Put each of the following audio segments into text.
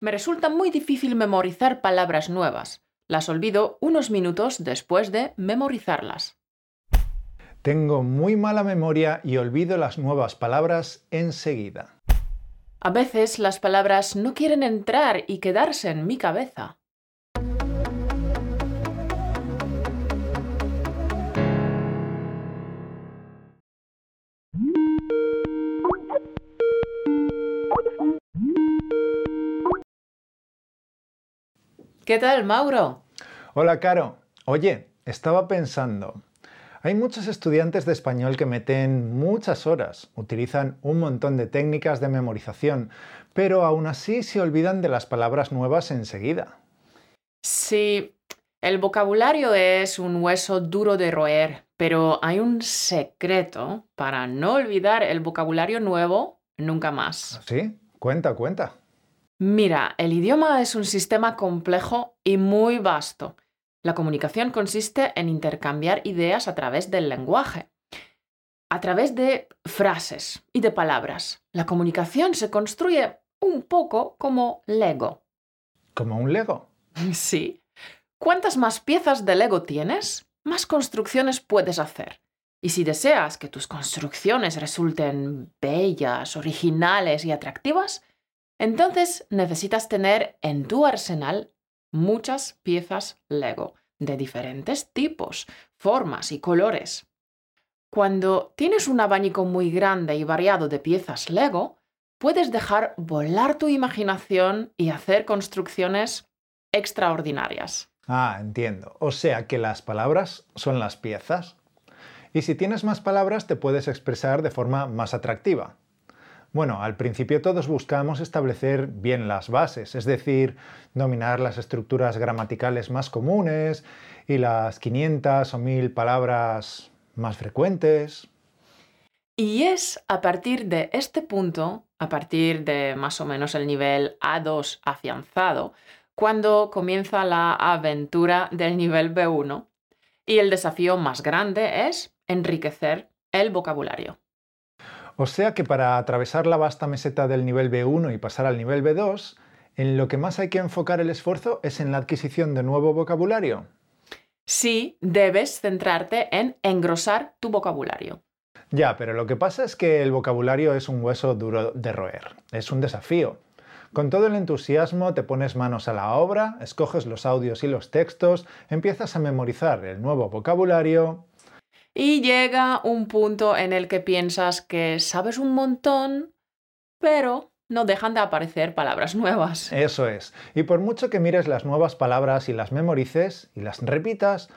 Me resulta muy difícil memorizar palabras nuevas. Las olvido unos minutos después de memorizarlas. Tengo muy mala memoria y olvido las nuevas palabras enseguida. A veces las palabras no quieren entrar y quedarse en mi cabeza. ¿Qué tal, Mauro? Hola, Caro. Oye, estaba pensando, hay muchos estudiantes de español que meten muchas horas, utilizan un montón de técnicas de memorización, pero aún así se olvidan de las palabras nuevas enseguida. Sí, el vocabulario es un hueso duro de roer, pero hay un secreto para no olvidar el vocabulario nuevo nunca más. ¿Sí? Cuenta, cuenta. Mira, el idioma es un sistema complejo y muy vasto. La comunicación consiste en intercambiar ideas a través del lenguaje, a través de frases y de palabras. La comunicación se construye un poco como Lego. ¿Como un Lego? Sí. Cuantas más piezas de Lego tienes, más construcciones puedes hacer. Y si deseas que tus construcciones resulten bellas, originales y atractivas, entonces necesitas tener en tu arsenal muchas piezas Lego de diferentes tipos, formas y colores. Cuando tienes un abanico muy grande y variado de piezas Lego, puedes dejar volar tu imaginación y hacer construcciones extraordinarias. Ah, entiendo. O sea que las palabras son las piezas. Y si tienes más palabras te puedes expresar de forma más atractiva. Bueno, al principio todos buscamos establecer bien las bases, es decir, dominar las estructuras gramaticales más comunes y las 500 o 1000 palabras más frecuentes. Y es a partir de este punto, a partir de más o menos el nivel A2 afianzado, cuando comienza la aventura del nivel B1. Y el desafío más grande es enriquecer el vocabulario. O sea que para atravesar la vasta meseta del nivel B1 y pasar al nivel B2, en lo que más hay que enfocar el esfuerzo es en la adquisición de nuevo vocabulario. Sí, debes centrarte en engrosar tu vocabulario. Ya, pero lo que pasa es que el vocabulario es un hueso duro de roer, es un desafío. Con todo el entusiasmo te pones manos a la obra, escoges los audios y los textos, empiezas a memorizar el nuevo vocabulario y llega un punto en el que piensas que sabes un montón, pero no dejan de aparecer palabras nuevas. Eso es. Y por mucho que mires las nuevas palabras y las memorices y las repitas,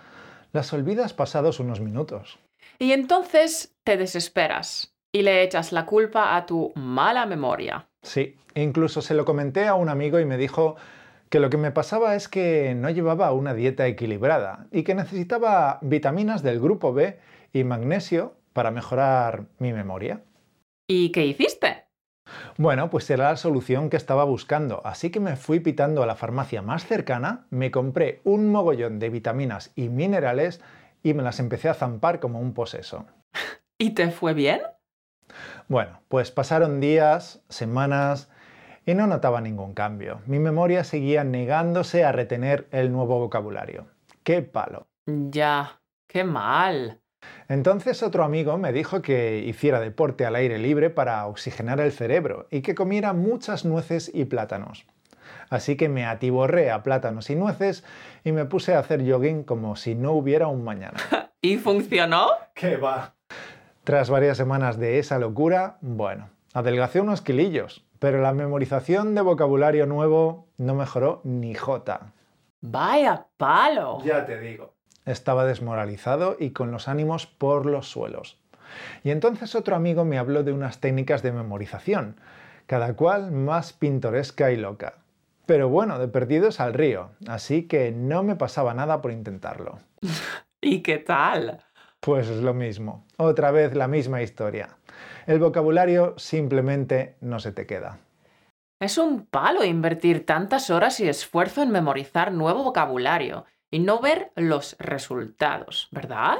las olvidas pasados unos minutos. Y entonces te desesperas y le echas la culpa a tu mala memoria. Sí, incluso se lo comenté a un amigo y me dijo que lo que me pasaba es que no llevaba una dieta equilibrada y que necesitaba vitaminas del grupo B y magnesio para mejorar mi memoria. ¿Y qué hiciste? Bueno, pues era la solución que estaba buscando, así que me fui pitando a la farmacia más cercana, me compré un mogollón de vitaminas y minerales y me las empecé a zampar como un poseso. ¿Y te fue bien? Bueno, pues pasaron días, semanas, y no notaba ningún cambio. Mi memoria seguía negándose a retener el nuevo vocabulario. ¡Qué palo! Ya, qué mal. Entonces otro amigo me dijo que hiciera deporte al aire libre para oxigenar el cerebro y que comiera muchas nueces y plátanos. Así que me atiborré a plátanos y nueces y me puse a hacer jogging como si no hubiera un mañana. ¿Y funcionó? ¡Qué va! Tras varias semanas de esa locura, bueno, adelgacé unos kilillos, pero la memorización de vocabulario nuevo no mejoró ni jota. Vaya palo. Ya te digo. Estaba desmoralizado y con los ánimos por los suelos. Y entonces otro amigo me habló de unas técnicas de memorización, cada cual más pintoresca y loca. Pero bueno, de perdidos al río, así que no me pasaba nada por intentarlo. ¿Y qué tal? Pues es lo mismo, otra vez la misma historia el vocabulario simplemente no se te queda. Es un palo invertir tantas horas y esfuerzo en memorizar nuevo vocabulario y no ver los resultados, ¿verdad?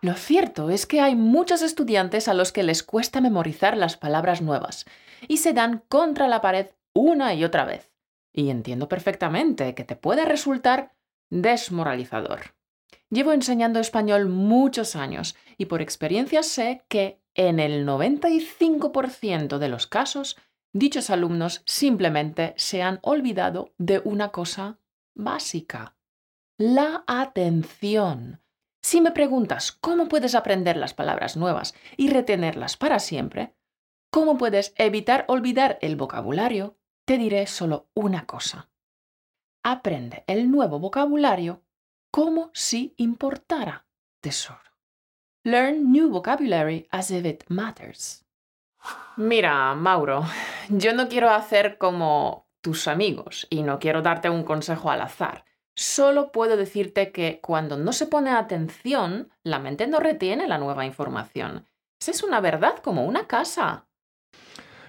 Lo cierto es que hay muchos estudiantes a los que les cuesta memorizar las palabras nuevas y se dan contra la pared una y otra vez. Y entiendo perfectamente que te puede resultar desmoralizador. Llevo enseñando español muchos años y por experiencia sé que en el 95% de los casos dichos alumnos simplemente se han olvidado de una cosa básica, la atención. Si me preguntas cómo puedes aprender las palabras nuevas y retenerlas para siempre, cómo puedes evitar olvidar el vocabulario, te diré solo una cosa. Aprende el nuevo vocabulario como si importara, tesoro. Learn new vocabulary as if it matters. Mira, Mauro, yo no quiero hacer como tus amigos y no quiero darte un consejo al azar. Solo puedo decirte que cuando no se pone atención, la mente no retiene la nueva información. Esa es una verdad como una casa.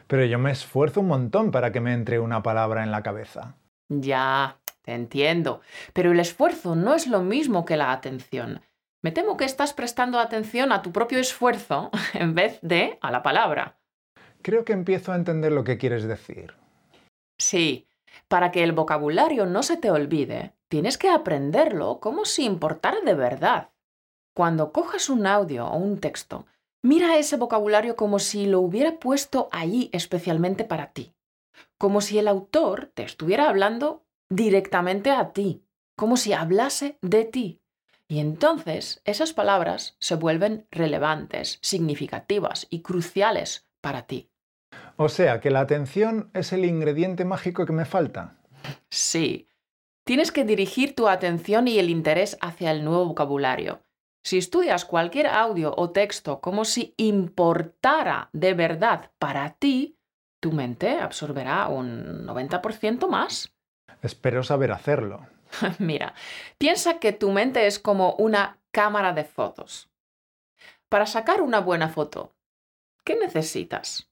Pero yo me esfuerzo un montón para que me entre una palabra en la cabeza. Ya, te entiendo. Pero el esfuerzo no es lo mismo que la atención. Me temo que estás prestando atención a tu propio esfuerzo en vez de a la palabra. Creo que empiezo a entender lo que quieres decir. Sí, para que el vocabulario no se te olvide, tienes que aprenderlo como si importara de verdad. Cuando cojas un audio o un texto, mira ese vocabulario como si lo hubiera puesto allí especialmente para ti, como si el autor te estuviera hablando directamente a ti, como si hablase de ti. Y entonces esas palabras se vuelven relevantes, significativas y cruciales para ti. O sea, que la atención es el ingrediente mágico que me falta. Sí. Tienes que dirigir tu atención y el interés hacia el nuevo vocabulario. Si estudias cualquier audio o texto como si importara de verdad para ti, tu mente absorberá un 90% más. Espero saber hacerlo. Mira, piensa que tu mente es como una cámara de fotos. Para sacar una buena foto, ¿qué necesitas?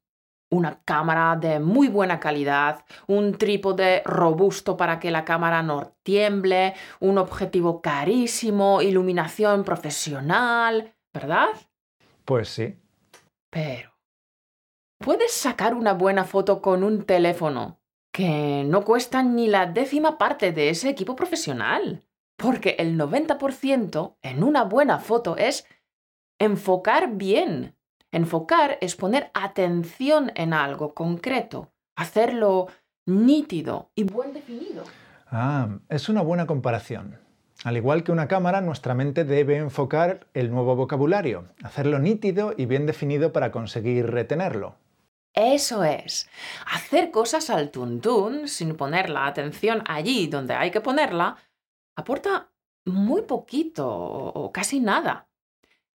Una cámara de muy buena calidad, un trípode robusto para que la cámara no tiemble, un objetivo carísimo, iluminación profesional, ¿verdad? Pues sí. Pero, ¿puedes sacar una buena foto con un teléfono que no cuesta ni la décima parte de ese equipo profesional? Porque el 90% en una buena foto es enfocar bien, Enfocar es poner atención en algo concreto, hacerlo nítido y buen definido. Ah, es una buena comparación. Al igual que una cámara, nuestra mente debe enfocar el nuevo vocabulario, hacerlo nítido y bien definido para conseguir retenerlo. Eso es. Hacer cosas al tuntún sin poner la atención allí donde hay que ponerla aporta muy poquito o casi nada.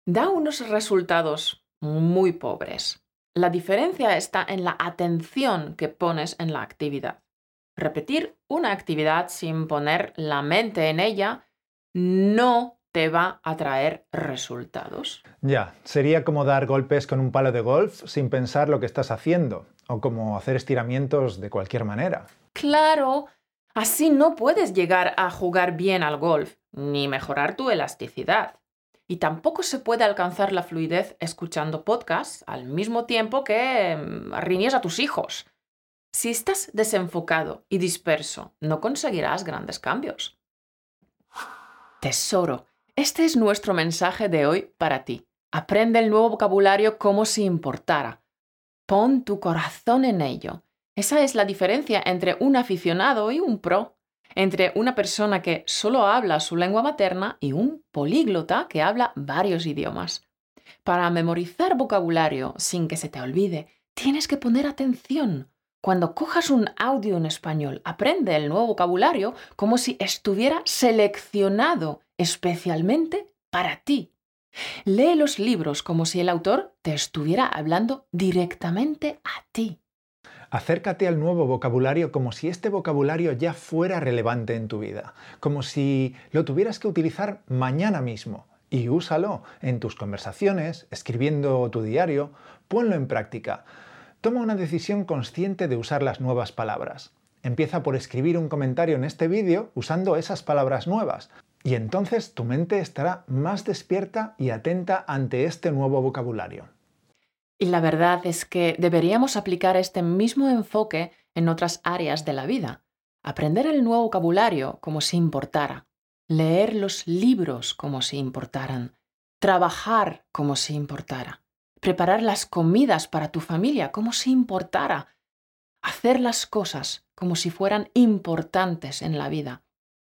Da unos resultados muy pobres. La diferencia está en la atención que pones en la actividad. Repetir una actividad sin poner la mente en ella no te va a traer resultados. Ya, sería como dar golpes con un palo de golf sin pensar lo que estás haciendo, o como hacer estiramientos de cualquier manera. Claro, así no puedes llegar a jugar bien al golf, ni mejorar tu elasticidad. Y tampoco se puede alcanzar la fluidez escuchando podcasts al mismo tiempo que mm, riñes a tus hijos. Si estás desenfocado y disperso, no conseguirás grandes cambios. Tesoro, este es nuestro mensaje de hoy para ti. Aprende el nuevo vocabulario como si importara. Pon tu corazón en ello. Esa es la diferencia entre un aficionado y un pro entre una persona que solo habla su lengua materna y un políglota que habla varios idiomas. Para memorizar vocabulario sin que se te olvide, tienes que poner atención. Cuando cojas un audio en español, aprende el nuevo vocabulario como si estuviera seleccionado especialmente para ti. Lee los libros como si el autor te estuviera hablando directamente a ti. Acércate al nuevo vocabulario como si este vocabulario ya fuera relevante en tu vida, como si lo tuvieras que utilizar mañana mismo. Y úsalo en tus conversaciones, escribiendo tu diario, ponlo en práctica. Toma una decisión consciente de usar las nuevas palabras. Empieza por escribir un comentario en este vídeo usando esas palabras nuevas. Y entonces tu mente estará más despierta y atenta ante este nuevo vocabulario. Y la verdad es que deberíamos aplicar este mismo enfoque en otras áreas de la vida. Aprender el nuevo vocabulario como si importara. Leer los libros como si importaran. Trabajar como si importara. Preparar las comidas para tu familia como si importara. Hacer las cosas como si fueran importantes en la vida.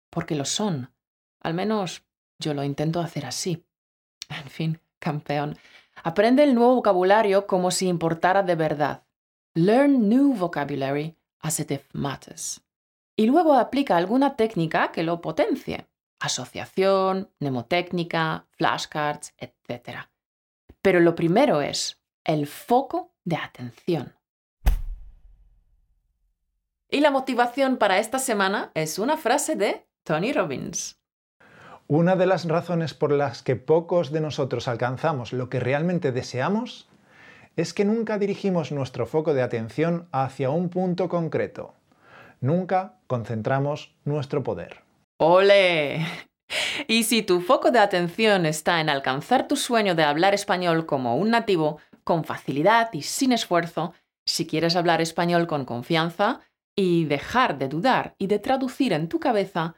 Porque lo son. Al menos yo lo intento hacer así. En fin, campeón. Aprende el nuevo vocabulario como si importara de verdad. Learn new vocabulary as it matters. Y luego aplica alguna técnica que lo potencie. Asociación, mnemotécnica, flashcards, etc. Pero lo primero es el foco de atención. Y la motivación para esta semana es una frase de Tony Robbins. Una de las razones por las que pocos de nosotros alcanzamos lo que realmente deseamos es que nunca dirigimos nuestro foco de atención hacia un punto concreto. Nunca concentramos nuestro poder. ¡Ole! Y si tu foco de atención está en alcanzar tu sueño de hablar español como un nativo, con facilidad y sin esfuerzo, si quieres hablar español con confianza y dejar de dudar y de traducir en tu cabeza,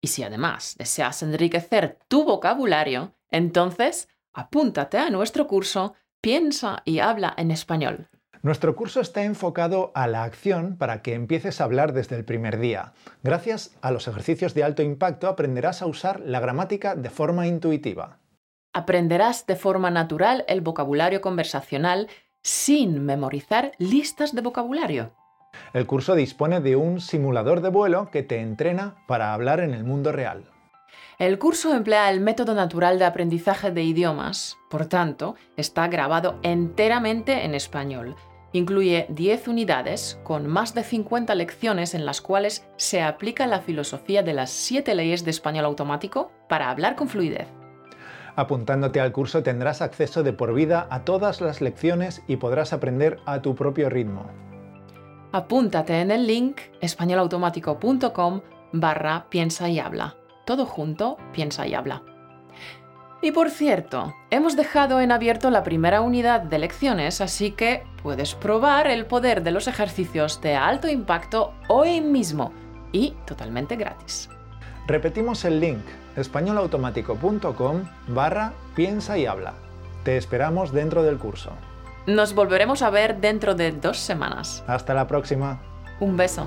y si además deseas enriquecer tu vocabulario, entonces apúntate a nuestro curso Piensa y habla en español. Nuestro curso está enfocado a la acción para que empieces a hablar desde el primer día. Gracias a los ejercicios de alto impacto aprenderás a usar la gramática de forma intuitiva. Aprenderás de forma natural el vocabulario conversacional sin memorizar listas de vocabulario. El curso dispone de un simulador de vuelo que te entrena para hablar en el mundo real. El curso emplea el método natural de aprendizaje de idiomas, por tanto, está grabado enteramente en español. Incluye 10 unidades con más de 50 lecciones en las cuales se aplica la filosofía de las 7 leyes de español automático para hablar con fluidez. Apuntándote al curso tendrás acceso de por vida a todas las lecciones y podrás aprender a tu propio ritmo apúntate en el link españolautomático.com barra piensa y habla. Todo junto, piensa y habla. Y por cierto, hemos dejado en abierto la primera unidad de lecciones, así que puedes probar el poder de los ejercicios de alto impacto hoy mismo y totalmente gratis. Repetimos el link españolautomático.com barra piensa y habla. Te esperamos dentro del curso. Nos volveremos a ver dentro de dos semanas. Hasta la próxima. Un beso.